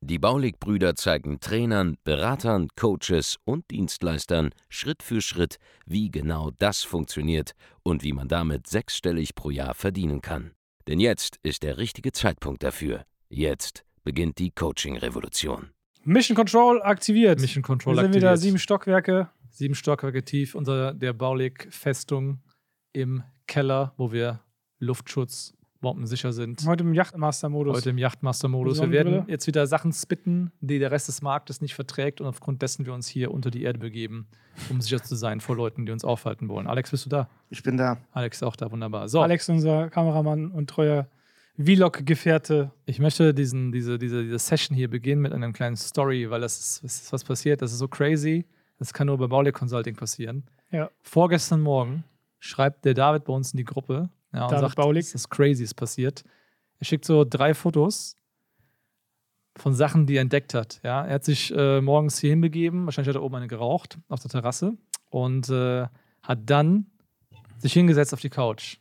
Die Baulig-Brüder zeigen Trainern, Beratern, Coaches und Dienstleistern Schritt für Schritt, wie genau das funktioniert und wie man damit sechsstellig pro Jahr verdienen kann. Denn jetzt ist der richtige Zeitpunkt dafür. Jetzt beginnt die Coaching-Revolution. Mission Control aktiviert. Mission Control Wir sind aktiviert. wieder sieben Stockwerke. Sieben Stockwerke tief unter der Baulig-Festung im Keller, wo wir Luftschutz, bombensicher sind. Heute im Yachtmaster-Modus. Heute im Yachtmaster-Modus. Wir werden jetzt wieder Sachen spitten, die der Rest des Marktes nicht verträgt und aufgrund dessen wir uns hier unter die Erde begeben, um sicher zu sein vor Leuten, die uns aufhalten wollen. Alex, bist du da? Ich bin da. Alex ist auch da, wunderbar. So, Alex, unser Kameramann und treuer Vlog-Gefährte. ich möchte diesen, diese, diese, diese Session hier beginnen mit einer kleinen Story, weil das ist, das ist was passiert, das ist so crazy. Das kann nur bei Baulig Consulting passieren. Ja. Vorgestern Morgen schreibt der David bei uns in die Gruppe ja, und David sagt, Baulig. das crazy ist passiert. Er schickt so drei Fotos von Sachen, die er entdeckt hat. Ja, er hat sich äh, morgens hier hinbegeben, wahrscheinlich hat er oben eine geraucht auf der Terrasse und äh, hat dann sich hingesetzt auf die Couch.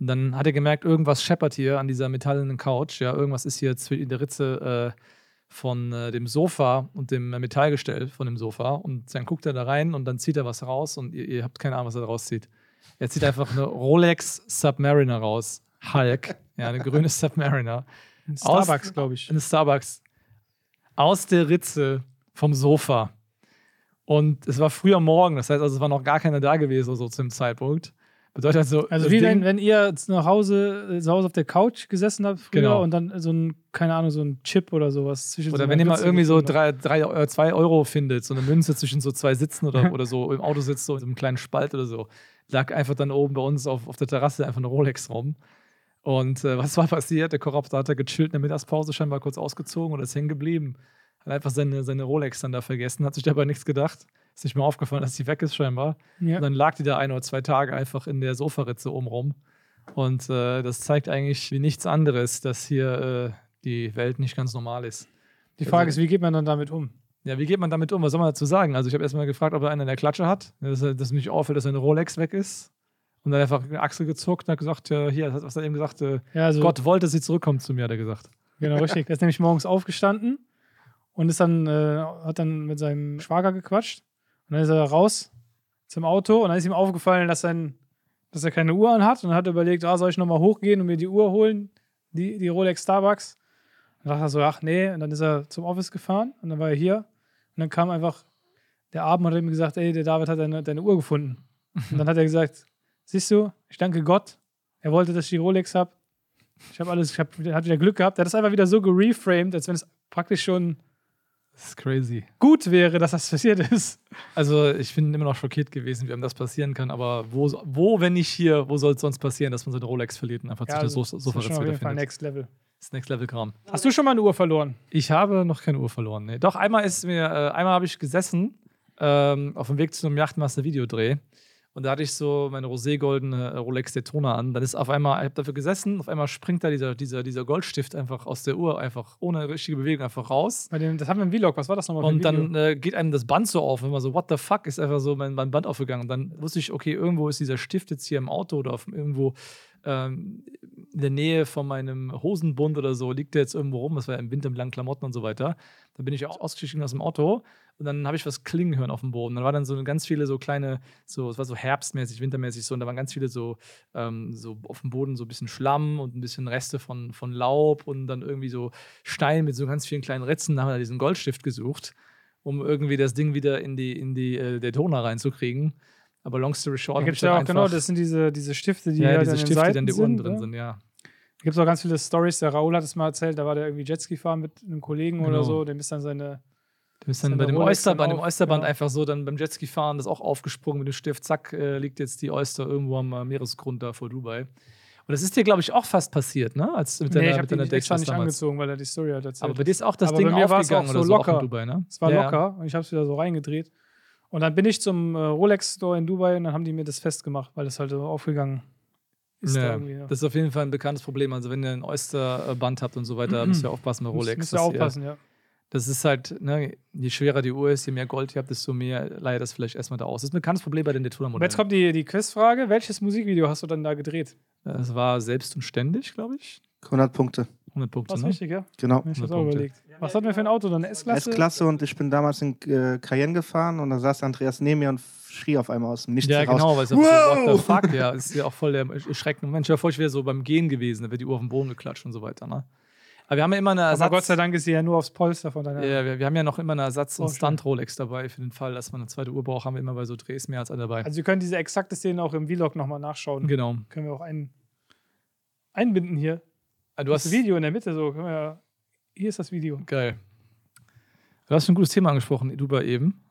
Und dann hat er gemerkt, irgendwas scheppert hier an dieser metallenen Couch. Ja, irgendwas ist hier in der Ritze äh, von äh, dem Sofa und dem Metallgestell von dem Sofa. Und dann guckt er da rein und dann zieht er was raus und ihr, ihr habt keine Ahnung, was er da rauszieht. Er zieht einfach eine Rolex Submariner raus. Hulk. Ja, eine grüne Submariner. Ein Starbucks, glaube ich. Eine Starbucks. Aus der Ritze vom Sofa. Und es war früher Morgen, das heißt, also es war noch gar keiner da gewesen, so zum Zeitpunkt. Bedeutet also, Also wie Ding- wenn, wenn ihr nach Hause, äh, zu Hause auf der Couch gesessen habt früher Genau. und dann so ein, keine Ahnung, so ein Chip oder sowas zwischen so Oder einer wenn ihr mal irgendwie so drei, drei, äh, zwei Euro findet, so eine Münze zwischen so zwei Sitzen oder, oder so im Auto sitzt, so in so einem kleinen Spalt oder so, lag einfach dann oben bei uns auf, auf der Terrasse einfach eine Rolex rum. Und äh, was war passiert? Der Korrupter hat da gechillt in der Mittagspause, scheinbar kurz ausgezogen oder ist hängen geblieben. Hat einfach seine, seine Rolex dann da vergessen, hat sich dabei nichts gedacht. Ist nicht mehr aufgefallen, dass die weg ist scheinbar. Ja. Und dann lag die da ein oder zwei Tage einfach in der Sofaritze oben rum. Und äh, das zeigt eigentlich wie nichts anderes, dass hier äh, die Welt nicht ganz normal ist. Die Frage also- ist, wie geht man dann damit um? Ja, wie geht man damit um? Was soll man dazu sagen? Also, ich habe erstmal gefragt, ob er einen in der Klatsche hat, dass, er- dass nicht auffällt, dass seine Rolex weg ist. Und dann einfach eine Achsel gezuckt und hat gesagt: ja, Hier, was hat er eben gesagt? Äh, Ja, also, Gott wollte, dass sie zurückkommt zu mir, hat er gesagt. Genau, richtig. Der ist nämlich morgens aufgestanden und ist dann, äh, hat dann mit seinem Schwager gequatscht. Und dann ist er raus zum Auto und dann ist ihm aufgefallen, dass, sein, dass er keine Uhr anhat. Und dann hat er überlegt, ah, soll ich nochmal hochgehen und mir die Uhr holen, die, die Rolex Starbucks. Dann dachte er so, ach nee. Und dann ist er zum Office gefahren und dann war er hier. Und dann kam einfach der Abend und hat ihm gesagt, ey, der David hat deine, deine Uhr gefunden. Und dann hat er gesagt, siehst du, ich danke Gott. Er wollte, dass ich die Rolex habe. Ich habe alles, ich hab, er hat wieder Glück gehabt. Er hat das einfach wieder so gereframed, als wenn es praktisch schon Das ist crazy. gut wäre, dass das passiert ist. Also, ich bin immer noch schockiert gewesen, wie einem das passieren kann. Aber wo, wo wenn nicht hier, wo soll es sonst passieren, dass man seine Rolex verliert und einfach Ja, sich also, das das Sofa wieder Fall findet? Next Level. Das Next Level Kram. Hast du schon mal eine Uhr verloren? Ich habe noch keine Uhr verloren. Nee. Doch, einmal ist mir, äh, einmal habe ich gesessen ähm, auf dem Weg zu einem Yachtmaster-Videodreh. Und da hatte ich so meine roségoldene äh, Rolex Daytona an. Dann ist auf einmal, ich habe dafür gesessen, auf einmal springt da dieser, dieser, dieser Goldstift einfach aus der Uhr, einfach ohne richtige Bewegung einfach raus. Bei dem, das haben wir im Vlog. Was war das nochmal Und dann äh, geht einem das Band so auf, und immer so, what the fuck, ist einfach so mein, mein Band aufgegangen. Und dann wusste ich, okay, irgendwo ist dieser Stift jetzt hier im Auto oder auf, irgendwo ähm, in der Nähe von meinem Hosenbund oder so, liegt der jetzt irgendwo rum. Das war ja im Winter mit langen Klamotten und so weiter. Da bin ich auch ausgestiegen aus dem Auto und dann habe ich was klingen hören auf dem Boden. Dann waren dann so ganz viele so kleine, so, es war so herbstmäßig, wintermäßig so, und da waren ganz viele so, ähm, so auf dem Boden so ein bisschen Schlamm und ein bisschen Reste von, von Laub und dann irgendwie so Stein mit so ganz vielen kleinen Ritzen. Da haben wir diesen Goldstift gesucht, um irgendwie das Ding wieder in die, in die äh, Daytona reinzukriegen. Aber long story short, Da hab gibt ich es ja auch, genau, das sind diese, diese Stifte, die ja, halt diese den Stifte, die die Ohren sind, drin sind, ja. Da gibt es auch ganz viele Stories. Der Raoul hat es mal erzählt, da war der irgendwie Jetski fahren mit einem Kollegen oder Genau. so. Dem ist dann seine. Du bist Ist dann bei dem, Rolex Oyster, dann bei dem Oysterband genau. einfach so dann beim Jetski fahren, das auch aufgesprungen mit dem Stift, zack, äh, liegt jetzt die Oyster irgendwo am äh, Meeresgrund da vor Dubai. Und das ist dir, glaube ich, auch fast passiert, ne? Als mit nee, deiner, ich habe mit deiner nicht extra nicht damals. angezogen, weil er die Story hat erzählt. Aber bei dir ist auch das Aber Ding bei mir war's aufgegangen auch oder so so auch in locker. Dubai, ne? es war Ja, locker und ich habe es wieder so reingedreht. Und dann bin ich zum äh, Rolex-Store in Dubai und dann haben die mir das festgemacht, weil das halt so aufgegangen ist. da Ja, irgendwie, ja. das ist auf jeden Fall ein bekanntes Problem. Also, wenn ihr ein Oyster-Band habt und so weiter, müsst ihr aufpassen bei Rolex. Müsst ihr- aufpassen, ja. Das ist halt, ne, je schwerer die Uhr ist, je mehr Gold ihr habt, desto mehr leiert das vielleicht erstmal da aus. Das ist ein bekanntes Problem bei den Aber jetzt Daytona-Modellen. kommt die, die Quizfrage. Welches Musikvideo hast du dann da gedreht? Das war selbst und ständig, glaube ich. 100 Punkte, 100 Punkte, Was ne? richtig, ja? genau. Ich das 100 auch Punkte. überlegt. Was hatten wir für ein Auto? Dann eine S-Klasse? S-Klasse und ich bin damals in äh, Cayenne gefahren und da saß Andreas neben mir und schrie auf einmal aus dem Nichts Ja, genau, weil es Wow! so, what the fuck, ja, ist ja auch voll der erschreckende Mensch. Ja, ich wäre so beim Gehen gewesen, da wäre die Uhr auf den Boden geklatscht und so weiter, ne? Aber wir haben ja immer eine Aber Ersatz. Gott sei Dank ist sie ja nur aufs Polster von deiner. Ja, wir, wir haben ja noch immer eine Ersatz- und. Stunt-Rolex dabei für den Fall, dass man eine zweite Uhr braucht, haben wir immer bei so Drehs mehr als eine dabei. Also, wir können diese exakte Szene auch im Vlog nochmal nachschauen. genau. Können wir auch ein, einbinden hier. Ah, Du Das hast Video in der Mitte, so. Können wir ja, hier ist das Video. Geil. Du hast ein gutes Thema angesprochen, Dubai eben.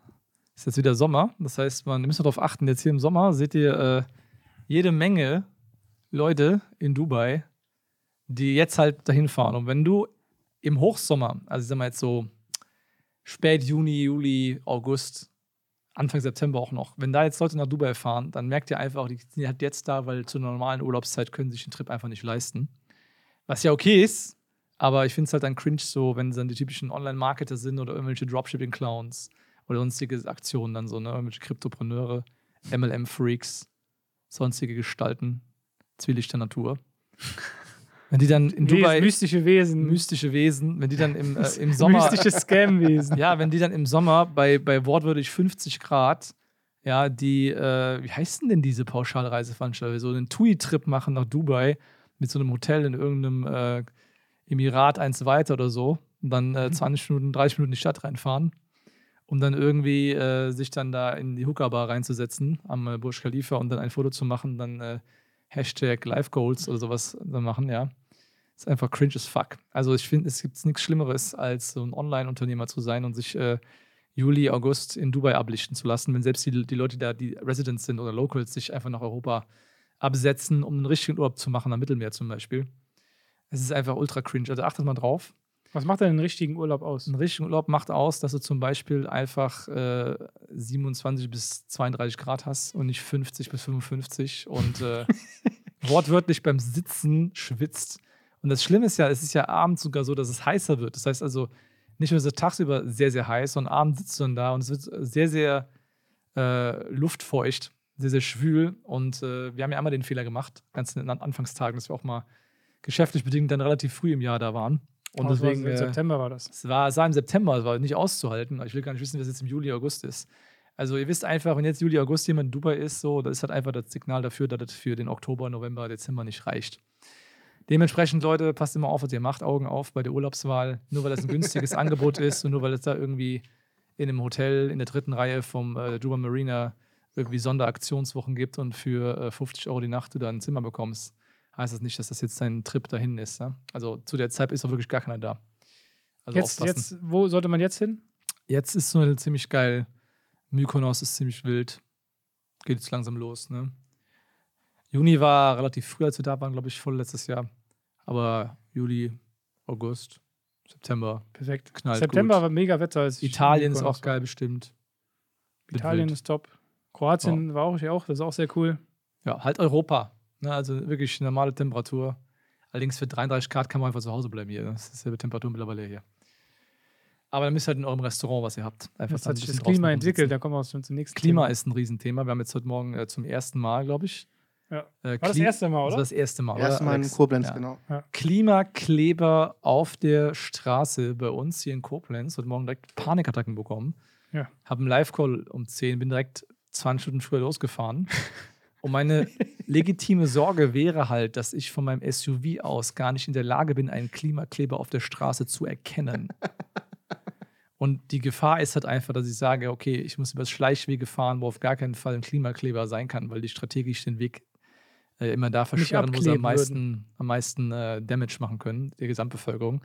Ist jetzt wieder Sommer. Das heißt, man müsst darauf achten, jetzt hier im Sommer seht ihr äh, jede Menge Leute in Dubai, die jetzt halt dahin fahren. Und wenn du im Hochsommer, also ich sag mal jetzt so spät Juni, Juli, August, Anfang September auch noch, wenn da jetzt Leute nach Dubai fahren, dann merkt ihr einfach, die sind halt jetzt da, weil zur normalen Urlaubszeit können sie sich den Trip einfach nicht leisten. Was ja okay ist, aber ich finde es halt dann cringe so, wenn es dann die typischen Online-Marketer sind oder irgendwelche Dropshipping-Clowns oder sonstige Aktionen dann so, ne? Irgendwelche Kryptopreneure, MLM-Freaks, sonstige Gestalten, zwielichter Natur. Wenn die dann in Dubai, Wesen, mystische Wesen. mystische Wesen, wenn die dann im, äh, im Sommer, Mystische Scam-Wesen. ja, wenn die dann im Sommer bei, bei wortwörtlich 50 Grad, ja, die, äh, wie heißt denn denn diese Pauschalreiseveranstalter, so einen TUI-Trip machen nach Dubai mit so einem Hotel in irgendeinem äh, Emirat eins weiter oder so und dann äh, 20 Minuten, 30 Minuten in die Stadt reinfahren, um dann irgendwie äh, sich dann da in die Hooker-Bar reinzusetzen am äh, Burj Khalifa und dann ein Foto zu machen, dann äh, Hashtag Life Goals oder sowas dann machen, ja. Ist einfach cringe as fuck. Also ich finde, es gibt nichts Schlimmeres, als so ein Online-Unternehmer zu sein und sich äh, Juli, August in Dubai ablichten zu lassen, wenn selbst die, die Leute da, die Residents sind oder Locals, sich einfach nach Europa absetzen, um einen richtigen Urlaub zu machen, am Mittelmeer zum Beispiel. Es ist einfach ultra cringe. Also achtet mal drauf. Was macht denn einen richtigen Urlaub aus? Ein richtiger Urlaub macht aus, dass du zum Beispiel einfach äh, 27 bis 32 Grad hast und nicht 50 bis 55 und äh, wortwörtlich beim Sitzen schwitzt. Und das Schlimme ist ja, es ist ja abends sogar so, dass es heißer wird. Das heißt also, nicht nur ist es tagsüber sehr, sehr heiß, sondern abends sitzt du dann da und es wird sehr, sehr äh, luftfeucht, sehr, sehr schwül. Und äh, wir haben ja einmal den Fehler gemacht, ganz in den Anfangstagen, dass wir auch mal geschäftlich bedingt dann relativ früh im Jahr da waren. Und war deswegen. Im äh, September war das. es war, es war im September, es war nicht auszuhalten. Ich will gar nicht wissen, was jetzt im Juli, August ist. Also ihr wisst einfach, wenn jetzt Juli, August jemand in Dubai ist, so, das ist halt einfach das Signal dafür, dass das für den Oktober, November, Dezember nicht reicht. Dementsprechend, Leute, passt immer auf, was ihr macht, Augen auf bei der Urlaubswahl. Nur weil das ein günstiges Angebot ist und nur weil es da irgendwie in einem Hotel in der dritten Reihe vom äh, Dubai Marina irgendwie Sonderaktionswochen gibt und für äh, 50 Euro die Nacht du da ein Zimmer bekommst, heißt das nicht, dass das jetzt dein Trip dahin ist. Ja? Also zu der Zeit ist doch wirklich gar keiner da. Also Jetzt, aufpassen. jetzt, wo sollte man jetzt hin? Jetzt ist so ziemlich geil. Mykonos ist ziemlich wild. Geht jetzt langsam los, ne? Juni war relativ früh, als wir da waren, glaube ich, voll letztes Jahr. Aber Juli, August, September Perfekt. knallt September gut. war mega Wetter. Italien ist auch geil bestimmt. Italien ist top. Kroatien war auch, ja auch, das ist auch sehr cool. Ja, halt Europa. Ne? Also wirklich normale Temperatur. Allerdings für 33 Grad kann man einfach zu Hause bleiben hier. Das ist dieselbe Temperatur mittlerweile hier. Aber dann müsst ihr halt in eurem Restaurant, was ihr habt. Einfach dann hat sich das Klima entwickelt, da kommen wir schon zum nächsten Klima Thema. ist ein Riesenthema. Wir haben jetzt heute Morgen äh, zum ersten Mal, glaube ich. Ja. Äh, War das erste Mal, Das oder? war das erste Mal, oder? Erstmal in Alex? Koblenz, Ja. genau. Klimakleber auf der Straße bei uns hier in Koblenz. Heute Morgen direkt Panikattacken bekommen. Ja. Habe einen Live-Call um 10, bin direkt 20 Stunden früher losgefahren. Und meine legitime Sorge wäre halt, dass ich von meinem SUV aus gar nicht in der Lage bin, einen Klimakleber auf der Straße zu erkennen. Und die Gefahr ist halt einfach, dass ich sage, okay, ich muss über Schleichwege fahren, wo auf gar keinen Fall ein Klimakleber sein kann, weil die strategisch den Weg äh, immer da versperren, wo sie am meisten, am meisten äh, Damage machen können, der Gesamtbevölkerung.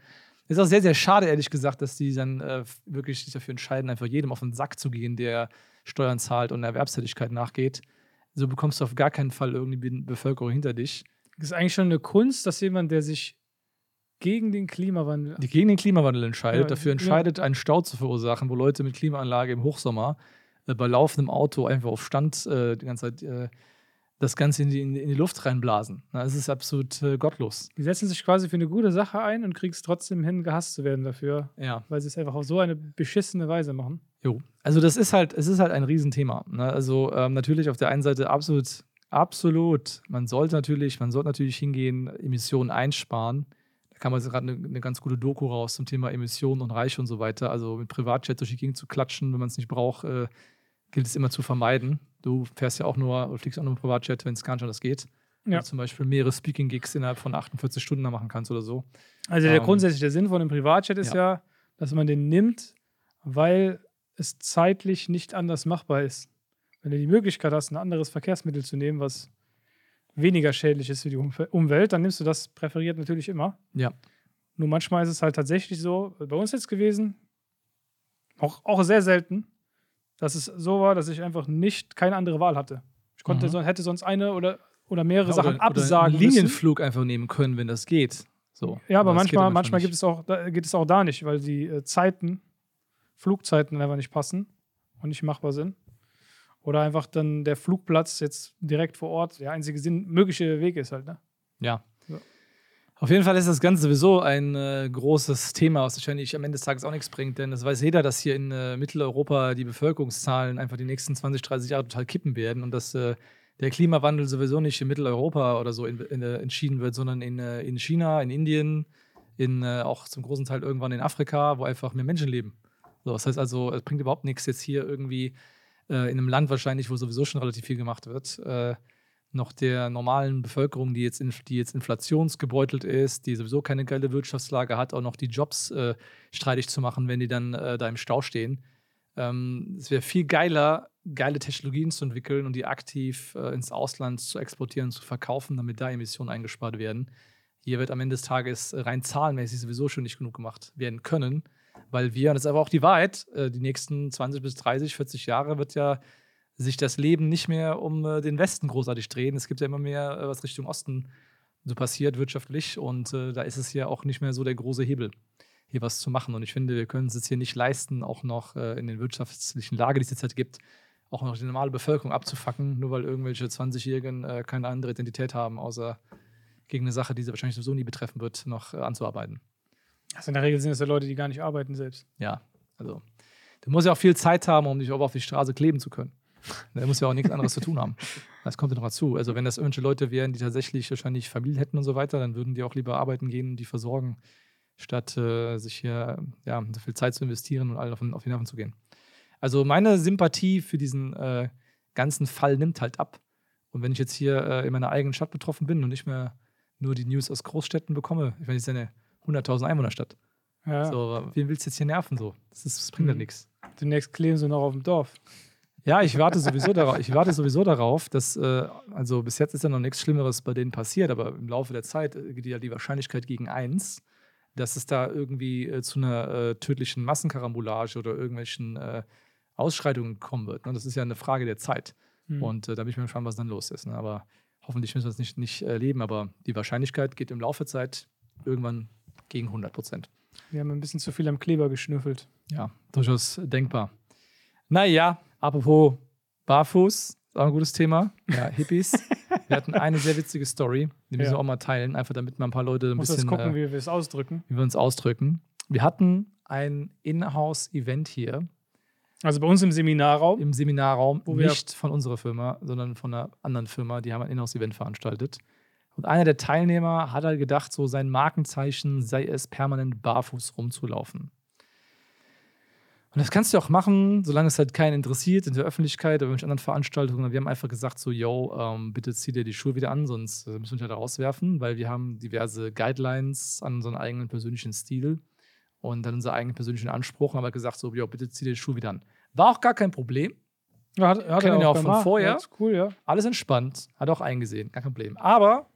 Ist auch sehr, sehr schade, ehrlich gesagt, dass die dann äh, wirklich sich dafür entscheiden, einfach jedem auf den Sack zu gehen, der Steuern zahlt und Erwerbstätigkeit nachgeht. So bekommst du auf gar keinen Fall irgendwie die Bevölkerung hinter dich. Das ist eigentlich schon eine Kunst, dass jemand, der sich gegen den Klimawandel. die gegen den Klimawandel entscheidet, Ja, dafür ja. entscheidet, einen Stau zu verursachen, wo Leute mit Klimaanlage im Hochsommer äh, bei laufendem Auto einfach auf Stand äh, die ganze Zeit äh, das Ganze in die, in die Luft reinblasen. Das ist absolut äh, gottlos. Die setzen sich quasi für eine gute Sache ein und kriegst trotzdem hin, gehasst zu werden dafür, Ja. weil sie es einfach auf so eine beschissene Weise machen. Jo. Also das ist halt, es ist halt ein Riesenthema. Ne? Also ähm, natürlich auf der einen Seite absolut, absolut. Man sollte natürlich, man sollte natürlich hingehen, Emissionen einsparen. Da kam jetzt gerade eine, eine ganz gute Doku raus zum Thema Emissionen und Reich und so weiter. Also mit Privatjet durch die Gegend zu klatschen, wenn man es nicht braucht, äh, gilt es immer zu vermeiden. Du fährst ja auch nur, oder fliegst auch nur mit Privatjet, wenn es gar nicht anders geht. Ja. zum Beispiel mehrere Speaking-Gigs innerhalb von 48 Stunden da machen kannst oder so. Also der Ähm, grundsätzliche Sinn von einem Privatjet ist ja. dass man den nimmt, weil es zeitlich nicht anders machbar ist. Wenn du die Möglichkeit hast, ein anderes Verkehrsmittel zu nehmen, was weniger schädlich ist für die Umwelt, dann nimmst du das präferiert natürlich immer. Ja. Nur manchmal ist es halt tatsächlich so, bei uns jetzt gewesen, auch, auch sehr selten, dass es so war, dass ich einfach nicht keine andere Wahl hatte. Ich konnte, Mhm. son- hätte sonst eine oder, oder mehrere Ja, Sachen oder, absagen oder einen müssen. Linienflug einfach nehmen können, wenn das geht. So. Ja, aber geht manchmal, manchmal nicht. gibt es auch, da, geht es auch da nicht, weil die äh, Zeiten, Flugzeiten einfach nicht passen und nicht machbar sind. Oder einfach dann der Flugplatz jetzt direkt vor Ort der einzige Sinn, mögliche Weg ist halt. Ne? Ja. Auf jeden Fall ist das Ganze sowieso ein äh, großes Thema, was wahrscheinlich am Ende des Tages auch nichts bringt, denn das weiß jeder, dass hier in äh, Mitteleuropa die Bevölkerungszahlen einfach die nächsten 20, 30 Jahre total kippen werden und dass äh, der Klimawandel sowieso nicht in Mitteleuropa oder so in, in, äh, entschieden wird, sondern in, äh, in China, in Indien, in äh, auch zum großen Teil irgendwann in Afrika, wo einfach mehr Menschen leben. So, das heißt also, es bringt überhaupt nichts jetzt hier irgendwie in einem Land wahrscheinlich, wo sowieso schon relativ viel gemacht wird, noch der normalen Bevölkerung, die jetzt, die jetzt inflationsgebeutelt ist, die sowieso keine geile Wirtschaftslage hat, auch noch die Jobs äh, streitig zu machen, wenn die dann äh, da im Stau stehen. Ähm, es wäre viel geiler, geile Technologien zu entwickeln und die aktiv äh, ins Ausland zu exportieren, zu verkaufen, damit da Emissionen eingespart werden. Hier wird am Ende des Tages äh, rein zahlenmäßig sowieso schon nicht genug gemacht werden können, weil wir, und das ist aber auch die Wahrheit, äh, die nächsten 20 bis 30, 40 Jahre wird ja sich das Leben nicht mehr um äh, den Westen großartig drehen. Es gibt ja immer mehr, äh, was Richtung Osten so passiert wirtschaftlich und äh, da ist es ja auch nicht mehr so der große Hebel, hier was zu machen. Und ich finde, wir können es jetzt hier nicht leisten, auch noch äh, in den wirtschaftlichen Lage, die es jetzt halt gibt, auch noch die normale Bevölkerung abzufacken, nur weil irgendwelche 20-Jährigen äh, keine andere Identität haben, außer gegen eine Sache, die sie wahrscheinlich sowieso nie betreffen wird, noch äh, anzuarbeiten. Also in der Regel sind es ja Leute, die gar nicht arbeiten selbst. Ja, also du musst ja auch viel Zeit haben, um dich auch auf die Straße kleben zu können. Da muss ja auch nichts anderes zu tun haben. Das kommt ja noch dazu. Also wenn das irgendwelche Leute wären, die tatsächlich wahrscheinlich Familie hätten und so weiter, dann würden die auch lieber arbeiten gehen und die versorgen, statt äh, sich hier ja, so viel Zeit zu investieren und allen auf, den- auf die Nerven zu gehen. Also meine Sympathie für diesen äh, ganzen Fall nimmt halt ab. Und wenn ich jetzt hier äh, in meiner eigenen Stadt betroffen bin und nicht mehr nur die News aus Großstädten bekomme, ich meine, das ist ja eine 100.000 Einwohnerstadt. Ja. So, wen willst du jetzt hier nerven? So? Das, ist, das bringt ja Mhm. nichts. Demnächst kleben sie noch auf dem Dorf. Ja, ich warte sowieso darauf, ich warte sowieso darauf, dass, äh, also bis jetzt ist ja noch nichts Schlimmeres bei denen passiert, aber im Laufe der Zeit äh, geht ja die Wahrscheinlichkeit gegen eins, dass es da irgendwie äh, zu einer äh, tödlichen Massenkarambolage oder irgendwelchen äh, Ausschreitungen kommen wird. Ne? Das ist ja eine Frage der Zeit. Hm. Und äh, da bin ich mir gespannt, was dann los ist. Ne? Aber hoffentlich müssen wir das nicht, nicht erleben, aber die Wahrscheinlichkeit geht im Laufe der Zeit irgendwann gegen 100 Prozent. Wir haben ein bisschen zu viel am Kleber geschnüffelt. Ja, durchaus denkbar. Naja, apropos Barfuß, auch ein gutes Thema. Ja, Hippies. wir hatten eine sehr witzige Story, die müssen Ja. wir auch mal teilen, einfach damit mal ein paar Leute ein Muss bisschen, gucken, äh, wie wir es ausdrücken. wie wir uns ausdrücken. Wir hatten ein In-House-Event hier Also bei uns im Seminarraum. im Seminarraum, Wo wir- nicht von unserer Firma, sondern von einer anderen Firma, die haben ein In-House-Event veranstaltet. Und einer der Teilnehmer hat halt gedacht, so sein Markenzeichen sei es, permanent barfuß rumzulaufen. Und das kannst du auch machen, solange es halt keinen interessiert in der Öffentlichkeit oder in anderen Veranstaltungen. Wir haben einfach gesagt, so, yo, ähm, bitte zieh dir die Schuhe wieder an, sonst äh, müssen wir dich halt rauswerfen, weil wir haben diverse Guidelines an unseren eigenen persönlichen Stil und dann unseren eigenen persönlichen Anspruch und haben halt gesagt, so, yo, bitte zieh dir die Schuhe wieder an. War auch gar kein Problem. Ja, hat, hat Kennen er auch, auch von gemacht. vorher. Ja, cool, ja. Alles entspannt, hat er auch eingesehen, gar kein Problem. Aber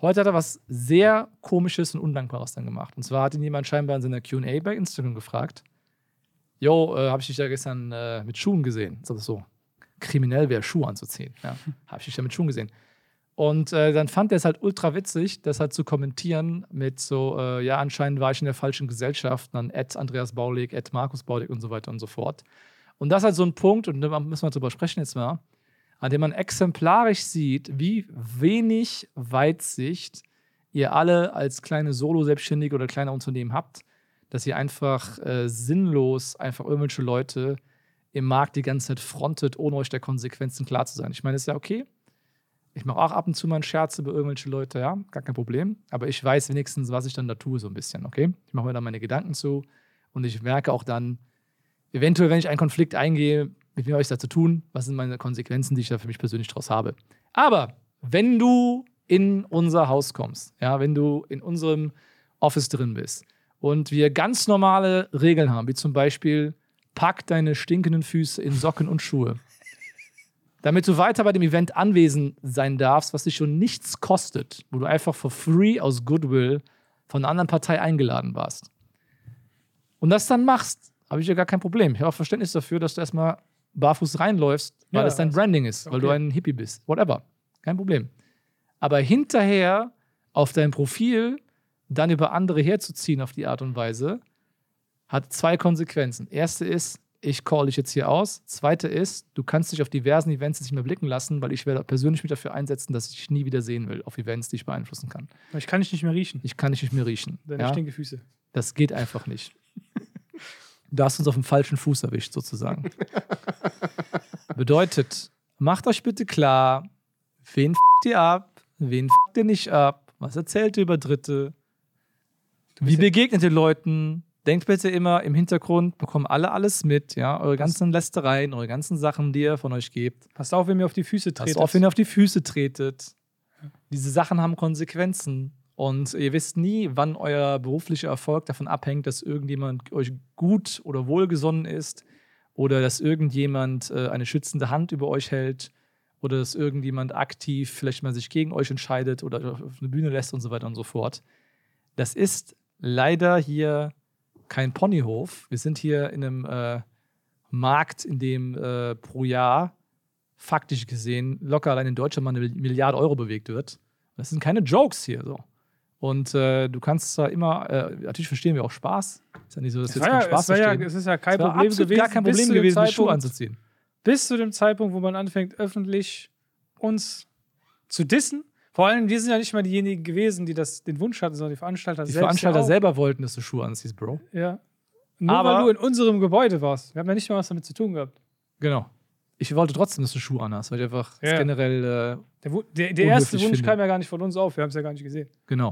heute hat er was sehr Komisches und Undankbares dann gemacht. Und zwar hat ihn jemand scheinbar in seiner QA bei Instagram gefragt: Jo, äh, habe ich dich da gestern äh, mit Schuhen gesehen? Das ist so kriminell wäre, Schuhe anzuziehen. Ja, habe ich dich da mit Schuhen gesehen. Und äh, dann fand er es halt ultra witzig, das halt zu kommentieren mit so, äh, ja, anscheinend war ich in der falschen Gesellschaft, dann Ed Andreas Baulig, Ed Markus Baulig und so weiter und so fort. Und das ist halt so ein Punkt, und da müssen wir drüber sprechen jetzt mal, an dem man exemplarisch sieht, wie wenig Weitsicht ihr alle als kleine Solo-Selbstständige oder kleine Unternehmen habt, dass ihr einfach äh, sinnlos einfach irgendwelche Leute im Markt die ganze Zeit frontet, ohne euch der Konsequenzen klar zu sein. Ich meine, ist ja okay. Ich mache auch ab und zu mal einen Scherz über irgendwelche Leute, ja, gar kein Problem. Aber ich weiß wenigstens, was ich dann da tue, so ein bisschen, okay? Ich mache mir dann meine Gedanken zu und ich merke auch dann, eventuell, wenn ich einen Konflikt eingehe, mit mir euch da zu tun, was sind meine Konsequenzen, die ich da für mich persönlich daraus habe. Aber wenn du in unser Haus kommst, ja, wenn du in unserem Office drin bist und wir ganz normale Regeln haben, wie zum Beispiel, pack deine stinkenden Füße in Socken und Schuhe, damit du weiter bei dem Event anwesend sein darfst, was dich schon nichts kostet, wo du einfach for free aus Goodwill von einer anderen Partei eingeladen warst. Und das dann machst, habe ich ja gar kein Problem. Ich habe auch Verständnis dafür, dass du erstmal barfuß reinläufst, weil Ja, das dein Branding ist, weil du okay. ein Hippie bist. Whatever. Kein Problem. Aber hinterher auf dein Profil dann über andere herzuziehen auf die Art und Weise, hat zwei Konsequenzen. Erste ist, ich call dich jetzt hier aus. Zweite ist, du kannst dich auf diversen Events nicht mehr blicken lassen, weil ich werde persönlich mich dafür einsetzen, dass ich dich nie wieder sehen will auf Events, die ich beeinflussen kann. Ich kann dich nicht mehr riechen. Ich kann dich nicht mehr riechen. Deine Ja? stinke Füße. Das geht einfach nicht. Du hast uns auf dem falschen Fuß erwischt, sozusagen. Bedeutet, macht euch bitte klar, wen f***t ihr ab, wen f***t ihr nicht ab, was erzählt ihr über Dritte, wie begegnet ihr Leuten. Denkt bitte immer im Hintergrund, bekommen alle alles mit, ja, eure ganzen Lästereien, eure ganzen Sachen, die ihr von euch gebt. Passt auf, wenn mir auf die Füße Passt tretet. auf, wenn ihr auf die Füße tretet. Diese Sachen haben Konsequenzen. Und ihr wisst nie, wann euer beruflicher Erfolg davon abhängt, dass irgendjemand euch gut oder wohlgesonnen ist oder dass irgendjemand äh, eine schützende Hand über euch hält oder dass irgendjemand aktiv vielleicht mal sich gegen euch entscheidet oder auf eine Bühne lässt und so weiter und so fort. Das ist leider hier kein Ponyhof. Wir sind hier in einem äh, Markt, in dem äh, pro Jahr faktisch gesehen locker allein in Deutschland mal eine Milliarde Euro bewegt wird. Das sind keine Jokes hier so. Und äh, du kannst zwar immer, äh, natürlich verstehen wir auch Spaß. Ist ja nicht so, dass es, wir jetzt ja, keinen Spaß es, ja, es ist ja kein Problem gewesen, gar kein Problem gewesen, die Schuhe Zeitpunkt- anzuziehen. bis zu dem Zeitpunkt, wo man anfängt, öffentlich uns zu dissen. Vor allem, wir sind ja nicht mal diejenigen gewesen, die das, den Wunsch hatten, sondern die Veranstalter Die selbst. Veranstalter ja selber wollten, dass du Schuhe anziehst, Bro. Ja. Nur Aber- weil du in unserem Gebäude warst. Wir haben ja nicht mal was damit zu tun gehabt. Genau. Ich wollte trotzdem, dass du Schuhe anhast, weil ich einfach das Ja. generell äh, Der, der, der erste Wunsch finde. kam ja gar nicht von uns auf. Wir haben es ja gar nicht gesehen. Genau.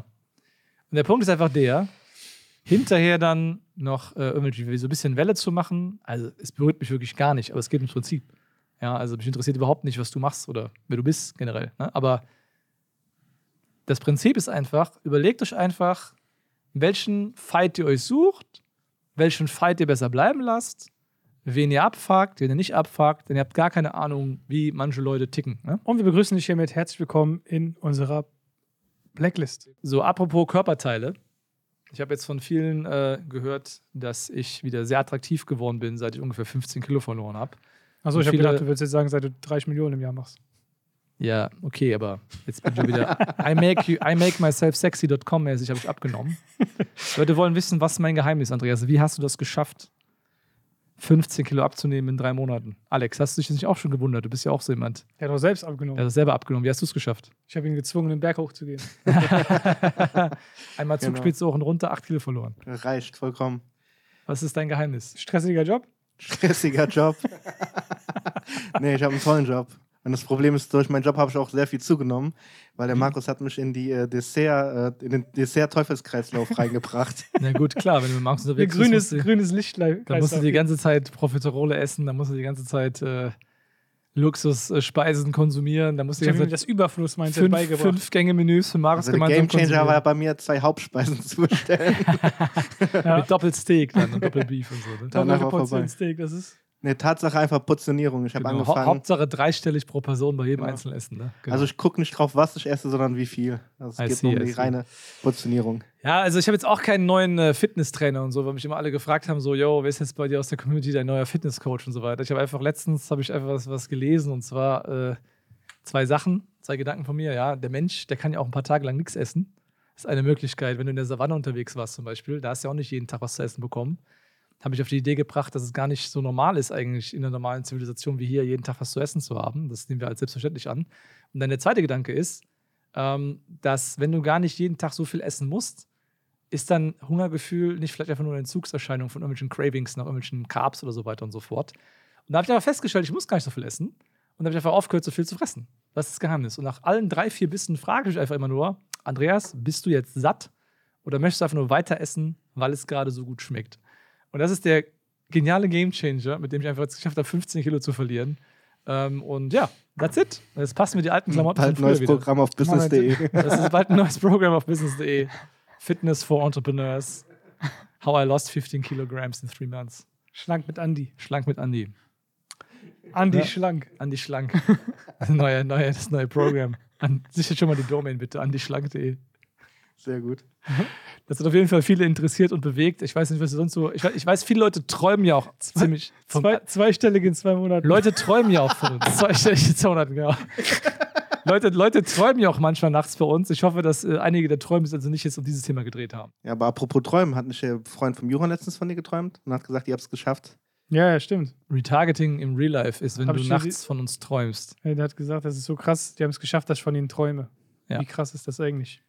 Und der Punkt ist einfach der, hinterher dann noch äh, irgendwie so ein bisschen Welle zu machen. Also, es berührt mich wirklich gar nicht, aber es geht ums Prinzip. Ja, also mich interessiert überhaupt nicht, was du machst oder wer du bist generell. Ne? Aber das Prinzip ist einfach, überlegt euch einfach, welchen Fight ihr euch sucht, welchen Fight ihr besser bleiben lasst, wen ihr abfuckt, wen ihr nicht abfuckt, denn ihr habt gar keine Ahnung, wie manche Leute ticken. Ne? Und wir begrüßen dich hiermit herzlich willkommen in unserer Blacklist. So, apropos Körperteile. Ich habe jetzt von vielen äh, gehört, dass ich wieder sehr attraktiv geworden bin, seit ich ungefähr 15 Kilo verloren habe. Achso, ich habe gedacht, du würdest jetzt sagen, seit du 30 Millionen im Jahr machst. Ja, okay, aber jetzt bin ich wieder. I make, you, I make myself sexy.com mäßig habe ich abgenommen. Leute wollen wissen, was ist mein Geheimnis, Andreas. Wie hast du das geschafft, 15 Kilo abzunehmen in drei Monaten? Alex, hast du dich nicht auch schon gewundert? Du bist ja auch so jemand. Der hat auch selbst abgenommen. Der hat selber abgenommen. Wie hast du es geschafft? Ich habe ihn gezwungen, den Berg hochzugehen. Einmal Genau. Zugspitze hoch und runter, 8 Kilo verloren. Reicht vollkommen. Was ist dein Geheimnis? Stressiger Job. Stressiger Job. nee, ich habe einen tollen Job. Und das Problem ist, durch meinen Job habe ich auch sehr viel zugenommen, weil der Markus hat mich in, die, äh, Dessert, äh, in den Dessert-Teufelskreislauf reingebracht. Na gut, klar, wenn du mit Markus Ein unterwegs grünes, bist, musst du- grünes Lichtlein. Da musst du die ganze Zeit Profiterole essen, da musst du die ganze Zeit äh, Luxusspeisen konsumieren, da musst du Ich die ganze das Zeit Überfluss-Mindset fünf, beigebracht. fünf Gänge-Menüs für Markus Also der gemeinsam Gamechanger war bei mir, zwei Hauptspeisen zu bestellen. Mit Doppelsteak dann und Doppelbeef und so. Ne? Danach Doppelte Portion. Steak, das ist. Nee, Tatsache einfach Portionierung. Ich habe Genau. Angefangen. Hauptsache dreistellig pro Person bei jedem Genau. einzelnen Essen. Ne? Genau. Also ich gucke nicht drauf, was ich esse, sondern wie viel. Also I es geht see, nur um I die reine Portionierung. ja, also ich habe jetzt auch keinen neuen äh, Fitnesstrainer und so, weil mich immer alle gefragt haben, so, yo, wer ist jetzt bei dir aus der Community dein neuer Fitnesscoach und so weiter. Ich habe einfach letztens, habe ich einfach was, was gelesen und zwar äh, zwei Sachen, zwei Gedanken von mir. Ja, der Mensch, der kann ja auch ein paar Tage lang nichts essen. Das ist eine Möglichkeit, wenn du in der Savanne unterwegs warst zum Beispiel, da hast du ja auch nicht jeden Tag was zu essen bekommen. Habe ich auf die Idee gebracht, dass es gar nicht so normal ist, eigentlich in einer normalen Zivilisation wie hier jeden Tag was zu essen zu haben. Das nehmen wir als selbstverständlich an. Und dann der zweite Gedanke ist, ähm, dass wenn du gar nicht jeden Tag so viel essen musst, ist dann Hungergefühl nicht vielleicht einfach nur eine Entzugserscheinung von irgendwelchen Cravings nach irgendwelchen Carbs oder so weiter und so fort. Und da habe ich aber festgestellt, ich muss gar nicht so viel essen. Und da habe ich einfach aufgehört, so viel zu fressen. Das ist das Geheimnis. Und nach allen drei, vier Bissen frage ich einfach immer nur, Andreas, bist du jetzt satt oder möchtest du einfach nur weiter essen, weil es gerade so gut schmeckt? Und das ist der geniale Gamechanger, mit dem ich einfach jetzt geschafft habe, 15 Kilo zu verlieren. Ähm, und ja, that's it. Das passen mir die alten Klamotten Bald von neues wieder. Programm auf business.de. Das ist bald ein neues Programm auf business.de. Fitness for Entrepreneurs. How I lost 15 kilograms in three months. Schlank mit Andi. Schlank mit Andi. Andi Ja. schlank. Andi Schlank. Das neue, neue, das neue Programm. An, sichert schon mal die Domain bitte, andischlank.de. Sehr gut. Das hat auf jeden Fall viele interessiert und bewegt. Ich weiß nicht, was sonst so. Ich weiß, ich weiß viele Leute träumen ja auch ziemlich. Vom, Zwei, zweistellig in zwei Monaten. Leute träumen ja auch von uns. Zweistellige 200, genau. Leute, Leute träumen ja auch manchmal nachts bei uns. Ich hoffe, dass äh, einige der Träume also nicht jetzt um dieses Thema gedreht haben. Ja, aber apropos Träumen, hat nicht der Freund vom Juran letztens von dir geträumt und hat gesagt, ihr habt es geschafft. Ja, ja, stimmt. Retargeting im Real Life ist, wenn Hab du nachts von uns träumst. Ja, der hat gesagt, das ist so krass, die haben es geschafft, dass ich von ihnen träume. Ja. Wie krass ist das eigentlich?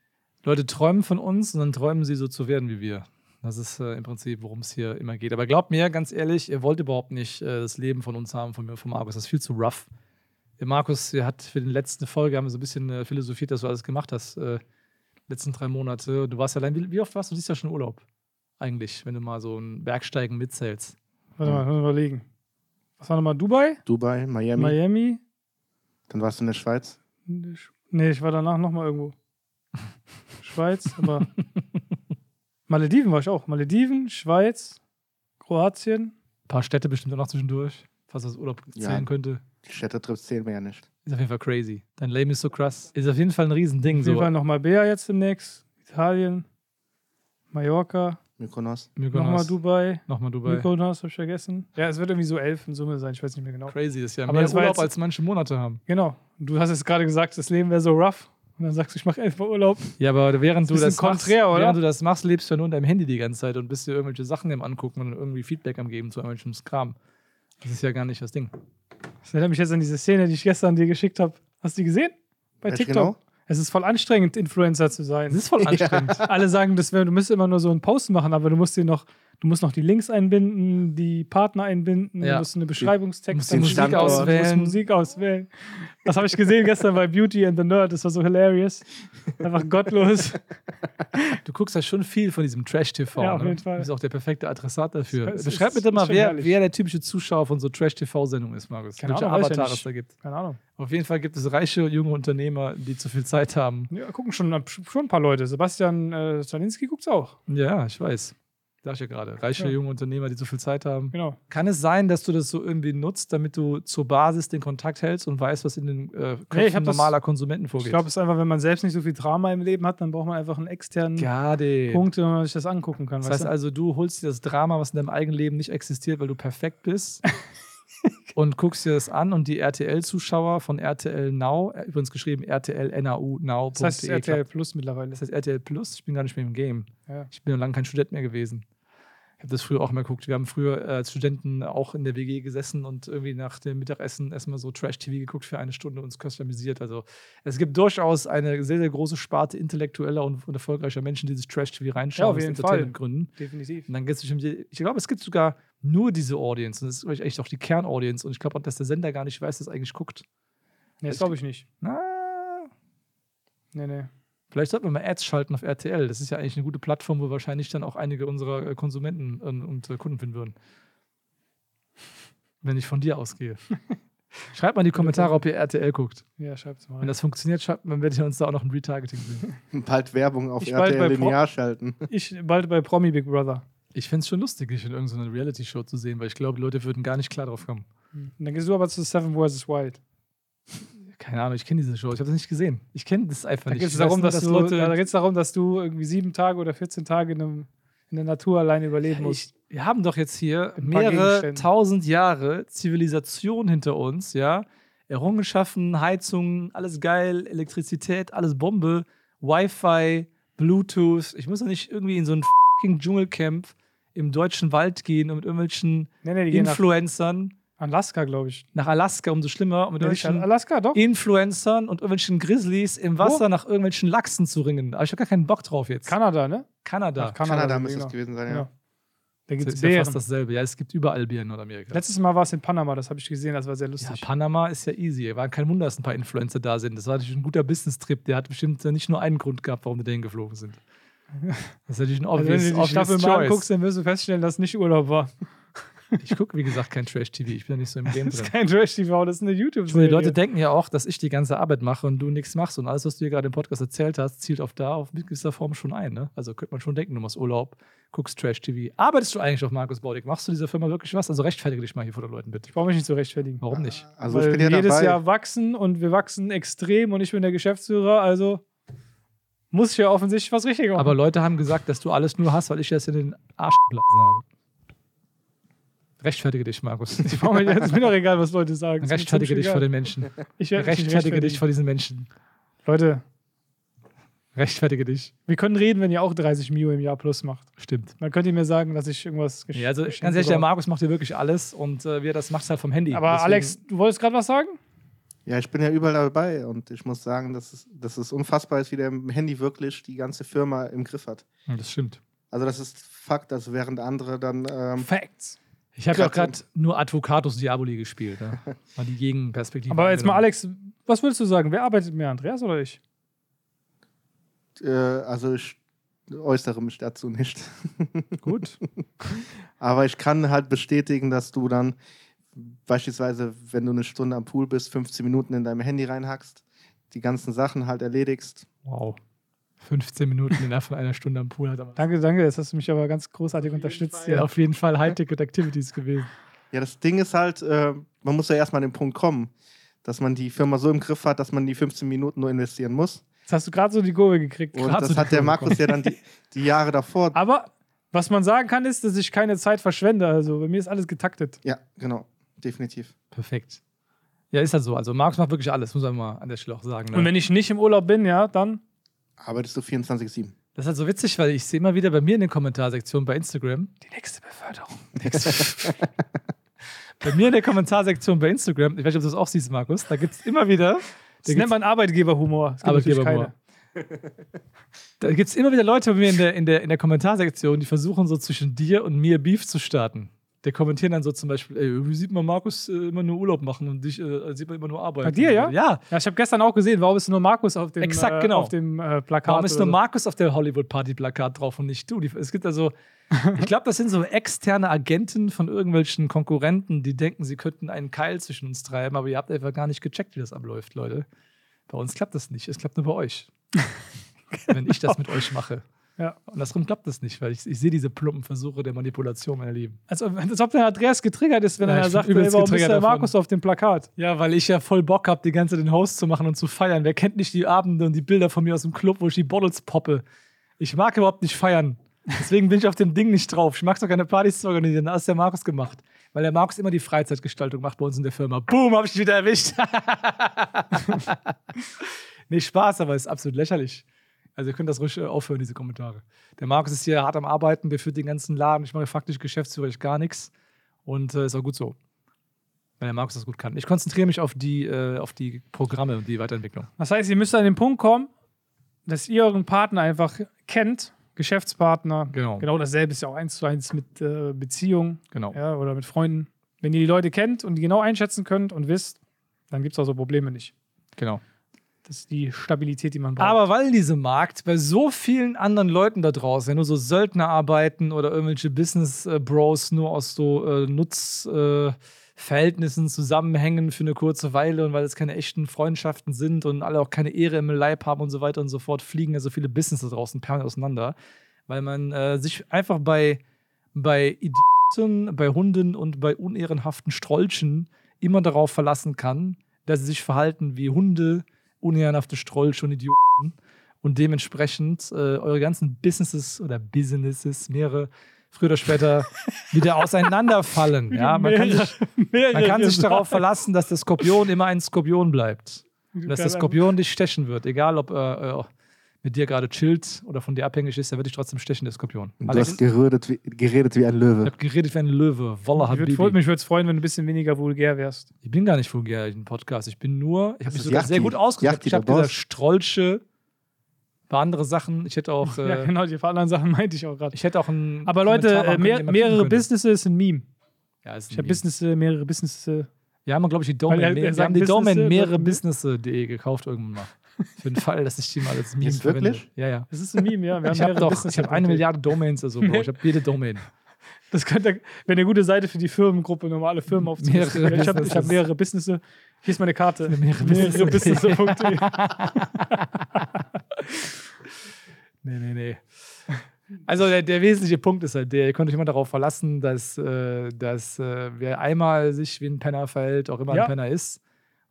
Leute träumen von uns und dann träumen sie so zu werden wie wir. Das ist äh, im Prinzip, worum es hier immer geht. Aber glaubt mir, ganz ehrlich, ihr wollt überhaupt nicht äh, das Leben von uns haben, von mir, von Markus. Das ist viel zu rough. Der Markus der hat für die letzte Folge haben wir so ein bisschen äh, philosophiert, dass du alles gemacht hast, äh, letzten drei Monate. Du warst allein, wie, wie oft warst du? Du siehst ja schon Urlaub. Eigentlich, wenn du mal so ein Bergsteigen mitzählst. Warte mal, überlegen. Was war nochmal Dubai? Dubai, Miami, Miami? dann warst du in der Schweiz. Nee, ich war danach nochmal irgendwo. Schweiz, aber. Malediven war ich auch. Malediven, Schweiz, Kroatien. Ein paar Städte bestimmt auch noch zwischendurch, falls das Urlaub Ja. zählen könnte. Die Städtetrips zählen wir ja nicht. Ist auf jeden Fall crazy. Dein Leben ist so krass. Ist auf jeden Fall ein Riesending. Auf jeden So. Fall noch Marbella jetzt demnächst. Italien, Mallorca, Mykonos. Mykonos. nochmal Dubai. Nochmal Dubai. Mykonos habe ich vergessen. Ja, es wird irgendwie so elf in Summe sein, ich weiß nicht mehr genau. Crazy, das ist ja Aber mehr das war Urlaub, jetzt- als manche Monate haben. Genau. Und Du hast jetzt gerade gesagt, das Leben wäre so rough. Und dann sagst du, ich mache elf Mal Urlaub. Ja, aber während du das machst, während du das machst, lebst du ja nur in deinem Handy die ganze Zeit und bist dir irgendwelche Sachen am angucken und irgendwie Feedback am geben zu irgendwelchem Kram. Das ist ja gar nicht das Ding. Das erinnert mich jetzt an diese Szene, die ich gestern dir geschickt habe. Hast du die gesehen? Bei TikTok. genau? Es ist voll anstrengend, Influencer zu sein. Das ist voll anstrengend. Alle sagen, das wär, du müsstest immer nur so einen Post machen, aber du musst dir noch, du musst noch die Links einbinden, die Partner einbinden, Ja. du musst eine Beschreibungstext musst Musik Du musst auswählen. Musik auswählen. Das habe ich gesehen gestern bei Beauty and the Nerd, das war so hilarious. Einfach gottlos. Du guckst ja schon viel von diesem Trash-TV. Ja, auf ne? jeden Fall. Du bist auch der perfekte Adressat dafür. Es Beschreib es bitte mal, wer, wer der typische Zuschauer von so Trash-TV-Sendungen ist, Markus. Keine Welche Ahnung, weiß ich Avatar nicht. es da gibt. Keine Ahnung. Auf jeden Fall gibt es reiche junge Unternehmer, die zu viel Zeit haben. Ja, gucken schon, schon ein paar Leute. Sebastian äh, Zalinski guckt's auch. Ja, ich weiß. Sag ich ja gerade. Reiche Ja. junge Unternehmer, die zu viel Zeit haben. Genau. Kann es sein, dass du das so irgendwie nutzt, damit du zur Basis den Kontakt hältst und weißt, was in den äh, Köpfen ich hab das- normaler Konsumenten vorgeht? Ich glaube, es ist einfach, wenn man selbst nicht so viel Drama im Leben hat, dann braucht man einfach einen externen Gerade. Punkt, wo man sich das angucken kann. Das heißt du? also, du holst dir das Drama, was in deinem eigenen Leben nicht existiert, weil du perfekt bist. und guckst dir das an und die RTL-Zuschauer von RTL Now, äh, übrigens geschrieben RTL NAU Now. das heißt RTL Plus mittlerweile. Das heißt RTL Plus, ich bin gar nicht mehr im Game. Ja. Ich bin ja lange kein Student mehr gewesen. Ich habe das früher auch immer geguckt. Wir haben früher äh, als Studenten auch in der WG gesessen und irgendwie nach dem Mittagessen erstmal so Trash-TV geguckt für eine Stunde und uns köstlamisiert. Also es gibt durchaus eine sehr, sehr große Sparte intellektueller und, und erfolgreicher Menschen, die sich Trash-TV reinschauen Ja, auf aus jeden Entertainment-Gründen. Definitiv. Und dann gibt es die- ich glaube, es gibt sogar nur diese Audience und das ist echt auch die Kernaudience und ich glaube auch, dass der Sender gar nicht weiß, dass er eigentlich guckt. Nee, das glaube ich nicht. Na, Nee, nee. Vielleicht sollten wir mal Ads schalten auf RTL. Das ist ja eigentlich eine gute Plattform, wo wahrscheinlich dann auch einige unserer äh, Konsumenten äh, und äh, Kunden finden würden. Wenn ich von dir ausgehe. Schreibt mal in die Kommentare, ob ihr RTL guckt. Ja, schreib's mal. Wenn das funktioniert, schreibt, dann werdet ihr uns da auch noch ein Retargeting sehen. Bald Werbung auf Ich RTL linear schalten. ich bald bei Promi Big Brother. Ich fände es schon lustig, dich in irgendeiner Reality-Show zu sehen, weil ich glaube, die Leute würden gar nicht klar drauf kommen. Und dann gehst du aber zu Seven vs. Wild. Keine Ahnung, ich kenne diese Show. Ich habe das nicht gesehen. Ich kenne das einfach Da nicht. geht es Ich weiß darum, dass, du, Leute. da geht's darum, dass du irgendwie sieben Tage oder 14 Tage in, einem, in der Natur alleine überleben musst. Ich, wir haben doch jetzt hier mehrere tausend Jahre Zivilisation hinter uns, ja. Errungenschaften, Heizungen, alles geil, Elektrizität, alles Bombe, Wi-Fi, Bluetooth. Ich muss doch nicht irgendwie in so ein fucking Dschungelcamp im deutschen Wald gehen und mit irgendwelchen Nee, nee, Influencern Alaska, glaube ich. nach Alaska, umso schlimmer, und mit Ja, irgendwelchen Alaska, doch. Influencern und irgendwelchen Grizzlies im Wasser nach irgendwelchen Lachsen zu ringen. Aber ich habe gar keinen Bock drauf jetzt. Kanada, ne? Kanada. Ach, Kanada genau. müsste es gewesen sein, ja. Ja. Da Das gibt es ist ja fast dasselbe. Ja, es gibt überall Bier in Nordamerika. Letztes Mal war es in Panama, das habe ich gesehen, das war sehr Ja, lustig. Panama ist ja easy. War kein Wunder, dass ein paar Influencer da sind. Das war natürlich ein guter Business-Trip. Der hat bestimmt nicht nur einen Grund gehabt, warum die dahin geflogen sind. Das ist natürlich ein also wenn obvious, du die obvious Staffel mal anguckst, dann wirst du feststellen, dass es nicht Urlaub war. Ich gucke, wie gesagt, kein Trash-TV. Ich bin ja nicht so im Game Das drin. ist kein Trash-TV, das ist eine YouTube-Serie. die Leute denken ja auch, dass ich die ganze Arbeit mache und du nichts machst. Und alles, was du hier gerade im Podcast erzählt hast, zielt auf da auf gewisser Form schon ein. Ne? Also könnte man schon denken, du machst Urlaub, guckst Trash-TV. Arbeitest du eigentlich auf Markus Baudig? Machst du dieser Firma wirklich was? Also rechtfertige dich mal hier vor den Leuten, bitte. ich brauche mich nicht zu rechtfertigen. Warum nicht? Also Weil ich bin ja wir jedes dabei. Jahr wachsen und wir wachsen extrem und ich bin der Geschäftsführer, also muss ich ja offensichtlich was richtig machen. Aber Leute haben gesagt, dass du alles nur hast, weil ich das in den Arsch geblasen habe. Rechtfertige dich, Markus. ich brauch mich, es ist mir doch egal, was Leute sagen. Mir Rechtfertige dich vor egal. den Menschen. Ich werde mich nicht Rechtfertige dich vor diesen Menschen. Leute, Rechtfertige dich. wir können reden, wenn ihr auch 30 Mio im Jahr plus macht. Stimmt. Dann könnt ihr mir sagen, dass ich irgendwas gesch Ja, also ganz ehrlich, der. Markus macht hier wirklich alles und äh, wie er das macht, halt vom Handy. Aber Deswegen- Alex, du wolltest gerade was sagen? Ja, ich bin ja überall dabei und ich muss sagen, dass es, dass es unfassbar ist, wie der im Handy wirklich die ganze Firma im Griff hat. Ja, das stimmt. Also das ist Fakt, also während andere dann ähm, Facts. Ich habe ja auch gerade nur Advocatus Diaboli gespielt. Ne? Mal die Gegenperspektive. Aber jetzt mal. Alex, was würdest du sagen? Wer arbeitet mehr, Andreas oder ich? äh, also ich äußere mich dazu nicht. Gut. Aber ich kann halt bestätigen, dass du dann beispielsweise, wenn du eine Stunde am Pool bist, 15 Minuten in deinem Handy reinhackst, die ganzen Sachen halt erledigst. Wow. 15 Minuten innerhalb von einer Stunde am Pool hat aber. danke, danke. Jetzt hast du mich aber ganz großartig unterstützt. Ja, hier. auf jeden Fall High-Ticket-Activities gewesen. Ja, das Ding ist halt, äh, man muss ja erstmal an den Punkt kommen, dass man die Firma so im Griff hat, dass man die 15 Minuten nur investieren muss. Jetzt hast du gerade so die Kurve gekriegt. Und so das die hat der Kurve Markus ja dann die, die Jahre davor. Aber was man sagen kann, ist, dass ich keine Zeit verschwende. Also bei mir ist alles getaktet. Ja, genau, definitiv. Perfekt. Ja, ist halt so. Also Markus macht wirklich alles, muss man mal an der Stelle auch sagen. Ne? Und wenn ich nicht im Urlaub bin, ja, dann. Arbeitest du 24-7. das ist halt so witzig, weil ich sehe immer wieder bei mir in den Kommentarsektionen bei Instagram, Die nächste Beförderung. bei mir in der Kommentarsektion bei Instagram, ich weiß nicht, ob du das auch siehst, Markus, da gibt es immer wieder, Das nennt man Arbeitgeberhumor. Arbeitgeberhumor. da gibt es immer wieder Leute bei mir in der, in, der, in der Kommentarsektion, die versuchen so zwischen dir und mir Beef zu starten. Die kommentieren dann so zum Beispiel, ey, wie sieht man Markus äh, immer nur Urlaub machen und dich äh, sieht man immer nur arbeiten. Bei dir, ja? Ja. Ja, ich habe gestern auch gesehen, warum ist nur Markus auf dem, Exakt, äh, genau. auf dem äh, Plakat? Warum ist nur so? Markus auf der Hollywood-Party-Plakat drauf und nicht du? Die, es gibt also, ich glaube, das sind so externe Agenten von irgendwelchen Konkurrenten, die denken, sie könnten einen Keil zwischen uns treiben, aber ihr habt einfach gar nicht gecheckt, wie das abläuft, Leute. Bei uns klappt das nicht. Es klappt nur bei euch. Wenn ich das mit euch mache. Ja. Und andersrum klappt das nicht, weil ich, ich sehe diese plumpen Versuche der Manipulation, meine Lieben. Als, ob- als ob der Andreas getriggert ist, wenn Ja, er sagt, ey, warum ist der davon. Markus auf dem Plakat? Ja, weil ich ja voll Bock habe, die ganze Zeit den Host zu machen und zu feiern. Wer kennt nicht die Abende und die Bilder von mir aus dem Club, wo ich die Bottles poppe? Ich mag überhaupt nicht feiern. Deswegen bin ich auf dem Ding nicht drauf. Ich mag doch keine Partys zu organisieren. Da ist der Markus gemacht. Weil der Markus immer die Freizeitgestaltung macht bei uns in der Firma. Boom, hab ich dich wieder erwischt. nee, Spaß, aber ist absolut lächerlich. Also ihr könnt das ruhig äh, aufhören, diese Kommentare. Der Markus ist hier hart am Arbeiten, der führt den ganzen Laden. Ich mache faktisch Geschäftsführer, ich gar nichts. Und äh, ist auch gut so. Weil der Markus das gut kann. Ich konzentriere mich auf die, äh, auf die Programme und die Weiterentwicklung. Das heißt, ihr müsst an den Punkt kommen, dass ihr euren Partner einfach kennt, Geschäftspartner. Genau. Genau dasselbe ist ja auch eins zu eins mit äh, Beziehungen Genau. ja, oder mit Freunden. Wenn ihr die Leute kennt und die genau einschätzen könnt und wisst, dann gibt es auch so Probleme nicht. genau. Das ist die Stabilität, die man braucht. Aber weil diese Markt bei so vielen anderen Leuten da draußen, ja nur so Söldner arbeiten oder irgendwelche Business-Bros nur aus so äh, Nutzverhältnissen zusammenhängen für eine kurze Weile und weil es keine echten Freundschaften sind und alle auch keine Ehre im Leib haben und so weiter und so fort, fliegen ja so viele Business da draußen permanent auseinander, weil man äh, sich einfach bei, bei Idioten, bei Hunden und bei unehrenhaften Strolchen immer darauf verlassen kann, dass sie sich verhalten wie Hunde, unehrenhafte Strolche und Idioten und dementsprechend äh, eure ganzen Businesses oder Businesses, mehrere, früher oder später wieder auseinanderfallen. ja, man kann sich, man kann sich darauf verlassen, dass der Skorpion immer ein Skorpion bleibt. Und dass der Skorpion dich stechen wird, egal ob äh, äh, mit dir gerade chillt oder von dir abhängig ist, der wird dich trotzdem stechen, der Skorpion. Du hast geredet wie, geredet wie ein ich Löwe. habe geredet wie ein Löwe. Wallah Ich Habibi. mich würde es freuen, wenn du ein bisschen weniger vulgär wärst. Ich bin gar nicht vulgär in Podcast. Ich bin nur, ich habe mich sogar sehr Yachty. gut ausgedrückt. Ich habe gesagt. Strolche, ein paar andere Sachen. Ich hätte auch, ja, äh, genau, die anderen Sachen meinte ich auch gerade. ich hätte auch ein. Aber Leute, äh, mehr, mehrere. Businesses ist ein Meme. Ja, ist ein Ich habe. Business, äh, mehrere Business. äh, Wir haben, glaube ich, die Weil Domain. er- er wir haben die Business, Domain äh, mehrere sagt- Business.de gekauft irgendwann mal. Für den Fall, dass ich die mal als Meme Jetzt verwende. wirklich? Ja, ja. Das ist ein Meme, ja. Wir haben Ich habe mehrere doch, Business- ich habe eine Milliarde Domains oder so, Bro. Ich habe jede Domain. Das könnte wäre eine gute Seite für die Firmengruppe, normale Firmen aufzulisten. Mehrere Ich habe ich hab mehrere Businesses. Hier ist meine Karte. Mehrere mehrere Businesses. Businesses.de. Nee, nee, nee. Also der, der wesentliche Punkt ist halt der, ihr könnt euch immer darauf verlassen, dass, äh, dass äh, wer einmal sich wie ein Penner verhält, auch immer Ja. ein Penner ist.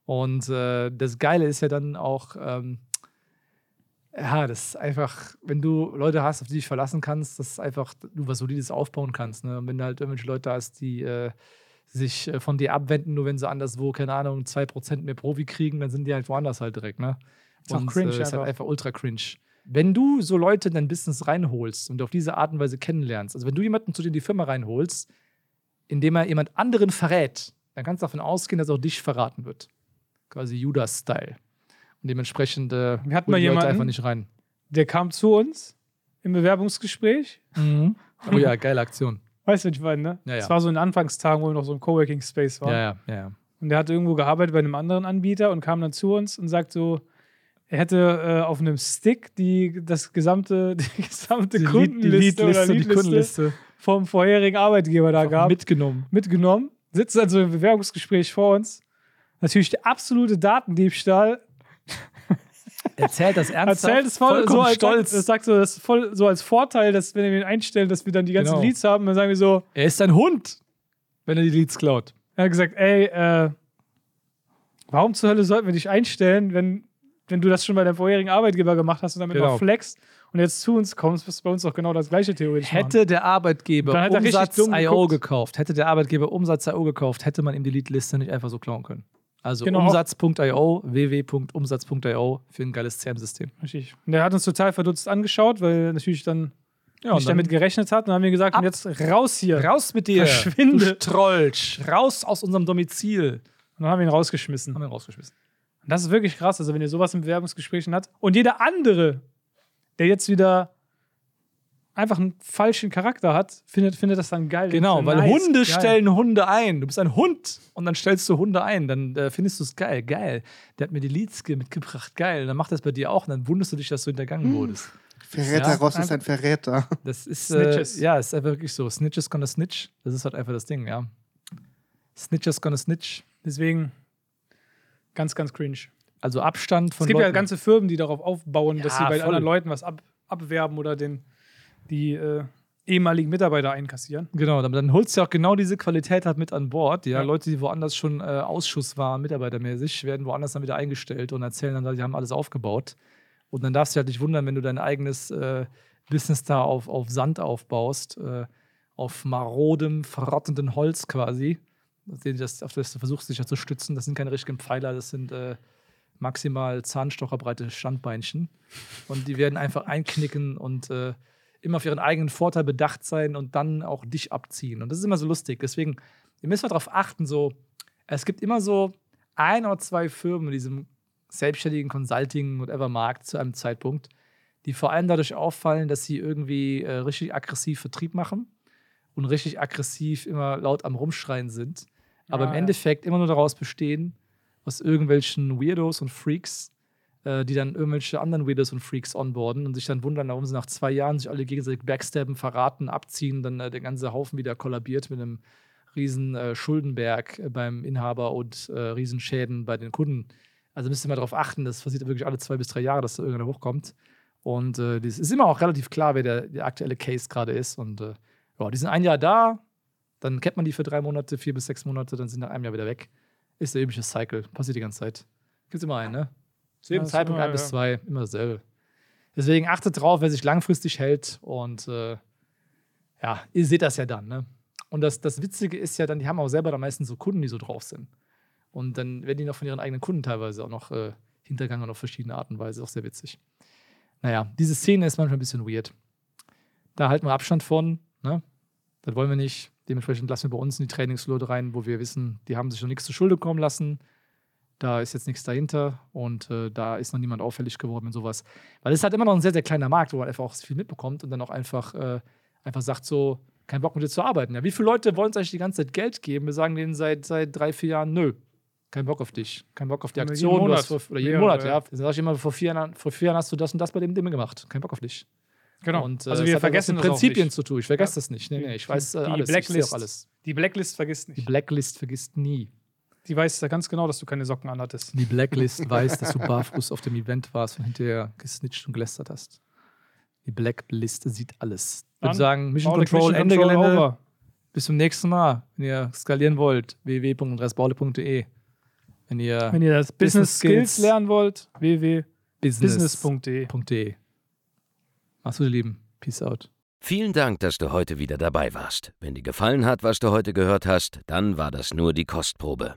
Und äh, das Geile ist ja dann auch, ähm, ja, das ist einfach, wenn du Leute hast, auf die dich verlassen kannst, dass einfach du was Solides aufbauen kannst. Ne? Und wenn du halt irgendwelche Leute hast, die äh, sich äh, von dir abwenden, nur wenn sie anderswo, keine Ahnung, 2% mehr Profi kriegen, dann sind die halt woanders halt direkt. Ne? Ist auch Und, cringe äh, ist halt einfach. einfach ultra cringe. Wenn du so Leute in dein Business reinholst und auf diese Art und Weise kennenlernst, also wenn du jemanden zu dir in die Firma reinholst, indem er jemand anderen verrät, dann kannst du davon ausgehen, dass er auch dich verraten wird. Quasi Judas-Style. Und dementsprechend äh, Wir hatten die Leute jemanden- einfach nicht rein. Der kam zu uns im Bewerbungsgespräch. Oh ja, geile Aktion. Weißt du, was ich meine, ne? Ja, ja. Das war so in Anfangstagen, wo noch so ein Coworking-Space war. Ja, ja, ja. Und der hat irgendwo gearbeitet bei einem anderen Anbieter und kam dann zu uns und sagt so, er hätte äh, auf einem Stick die, das gesamte, die gesamte Die, Lied, Kundenliste die oder Leadliste, die Leadliste Kundenliste vom vorherigen Arbeitgeber da gab, mitgenommen. mitgenommen, sitzt also im Bewerbungsgespräch vor uns. Natürlich der absolute Datendiebstahl. Erzählt das ernsthaft. Erzählt es voll so als stolz. Das sagt so, das voll so als Vorteil, dass wenn wir ihn einstellen, dass wir dann die ganzen Genau. Leads haben, dann sagen wir so, er ist ein Hund, wenn er die Leads klaut. Er hat gesagt, ey, äh, warum zur Hölle sollten wir dich einstellen, wenn, wenn du das schon bei deinem vorherigen Arbeitgeber gemacht hast und damit Genau. noch flext und jetzt zu uns kommst, wirst du bei uns doch genau das gleiche theoretisch machen. Hätte der Arbeitgeber er Umsatz.io gekauft, hätte der Arbeitgeber Umsatz.io gekauft, hätte man ihm die Leadliste nicht einfach so klauen können. Also Genau. Umsatz.io, www.umsatz.io für ein geiles CRM-System. Richtig. Und der hat uns total verdutzt angeschaut, weil er natürlich dann Ja, nicht damit gerechnet hat. Und dann haben wir gesagt, Ab. und jetzt raus hier. raus mit dir, Verschwinde. Strolch, raus aus unserem Domizil. Und dann haben wir ihn rausgeschmissen. Haben wir ihn rausgeschmissen. Und das ist wirklich krass, also wenn ihr sowas in Bewerbungsgesprächen habt. Und jeder andere, der jetzt wieder einfach einen falschen Charakter hat, findet, findet das dann geil. Genau, weil nice, Hunde geil. stellen Hunde ein. Du bist ein Hund und dann stellst du Hunde ein. Dann äh, findest du es geil. Geil. Der hat mir die Leads ge- mitgebracht. Geil. Dann macht das bei dir auch und dann wunderst du dich, dass du hintergangen wurdest. Verräter Ja, Ross ist ein Verräter. Das ist, äh, Snitches. ja, ist einfach wirklich so. Snitches gonna snitch. Das ist halt einfach das Ding, ja. Snitches gonna snitch. Deswegen ganz, ganz cringe. Also Abstand von es gibt ja Leuten. ganze Firmen, die darauf aufbauen, dass Ja, sie bei voll. anderen Leuten was ab, abwerben oder den, die äh, ehemaligen Mitarbeiter einkassieren. Genau, dann, dann holst du ja auch genau diese Qualität halt mit an Bord. Ja, Ja. Leute, die woanders schon äh, Ausschuss waren, mitarbeitermäßig, werden woanders dann wieder eingestellt und erzählen dann, die haben alles aufgebaut. Und dann darfst du halt nicht wundern, wenn du dein eigenes äh, Business da auf, auf Sand aufbaust, äh, auf marodem, verrottenden Holz quasi. Das, auf das du versuchst, dich ja zu stützen. Das sind keine richtigen Pfeiler, das sind äh, maximal zahnstocherbreite Standbeinchen. Und die werden einfach einknicken und äh, immer auf ihren eigenen Vorteil bedacht sein und dann auch dich abziehen. Und das ist immer so lustig. Deswegen, ihr müsst mal darauf achten, so, es gibt immer so ein oder zwei Firmen in diesem selbstständigen Consulting, whatever Markt zu einem Zeitpunkt, die vor allem dadurch auffallen, dass sie irgendwie äh, richtig aggressiv Vertrieb machen und richtig aggressiv immer laut am Rumschreien sind. Aber Ja, im ja. Endeffekt immer nur daraus bestehen, aus irgendwelchen Weirdos und Freaks, äh, die dann irgendwelche anderen Weirdos und Freaks onboarden und sich dann wundern, warum sie nach zwei Jahren sich alle gegenseitig backstabben, verraten, abziehen, dann äh, der ganze Haufen wieder kollabiert mit einem riesen äh, Schuldenberg äh, beim Inhaber und äh, riesen Schäden bei den Kunden. Also müsst ihr mal darauf achten, das passiert wirklich alle zwei bis drei Jahre, dass da irgendeiner hochkommt. Und das ist immer auch relativ klar, wer der, der aktuelle Case gerade ist. Und ja, die sind ein Jahr da, dann kennt man die für drei Monate, vier bis sechs Monate, dann sind nach einem Jahr wieder weg. Ist der übliche Cycle, passiert die ganze Zeit. Gibt immer einen, ne? Zu jedem Ja, Zeitpunkt ein bis zwei, immer dasselbe. Deswegen achtet drauf, wer sich langfristig hält und äh, ja, ihr seht das ja dann, ne? Und das, das Witzige ist ja dann, die haben auch selber dann meistens so Kunden, die so drauf sind. Und dann werden die noch von ihren eigenen Kunden teilweise auch noch äh, hintergangen auf verschiedene Art und Weise. Auch sehr witzig. Naja, diese Szene ist manchmal ein bisschen weird. Da halten wir Abstand von, ne? Das wollen wir nicht. Dementsprechend lassen wir bei uns in die Trainingsleute rein, wo wir wissen, die haben sich noch nichts zu Schulde kommen lassen. Da ist jetzt nichts dahinter und äh, da ist noch niemand auffällig geworden und sowas. Weil es ist halt immer noch ein sehr, sehr kleiner Markt, wo man einfach auch viel mitbekommt und dann auch einfach, äh, einfach sagt so, kein Bock mit dir zu arbeiten. Ja, wie viele Leute wollen uns eigentlich die ganze Zeit Geld geben? Wir sagen denen seit, seit drei, vier Jahren, nö, kein Bock auf dich, kein Bock auf die Aktion. jeden Monat. vor, oder jeden Ja, Monat, ja. ja. Dann sag ich immer, vor vier, Jahren, vor vier Jahren hast du das und das bei dem Ding gemacht. Kein Bock auf dich. Genau. Und, äh, also wir vergessen mit Prinzipien zu tun. Ich vergesse Ja. das nicht. Nee, nee, ich Die- weiß äh, die alles. Ich Blacklist. auch alles. Die Blacklist vergisst Die nicht. Blacklist vergisst nie. Die weiß ja ganz genau, dass du keine Socken anhattest. Die Blacklist weiß, dass du barfuß auf dem Event warst und hinterher gesnitcht und gelästert hast. Die Blacklist sieht alles. Ich würde sagen, Mission Control, Mission Ende Control Gelände. over. Bis zum nächsten Mal. Wenn ihr skalieren wollt, www.andreasbaule.de. Wenn ihr Wenn ihr das Business Business Skills Skills lernen wollt, business.de. www.business.de. Mach's gut, ihr Lieben. Peace out. Vielen Dank, dass du heute wieder dabei warst. Wenn dir gefallen hat, was du heute gehört hast, dann war das nur die Kostprobe.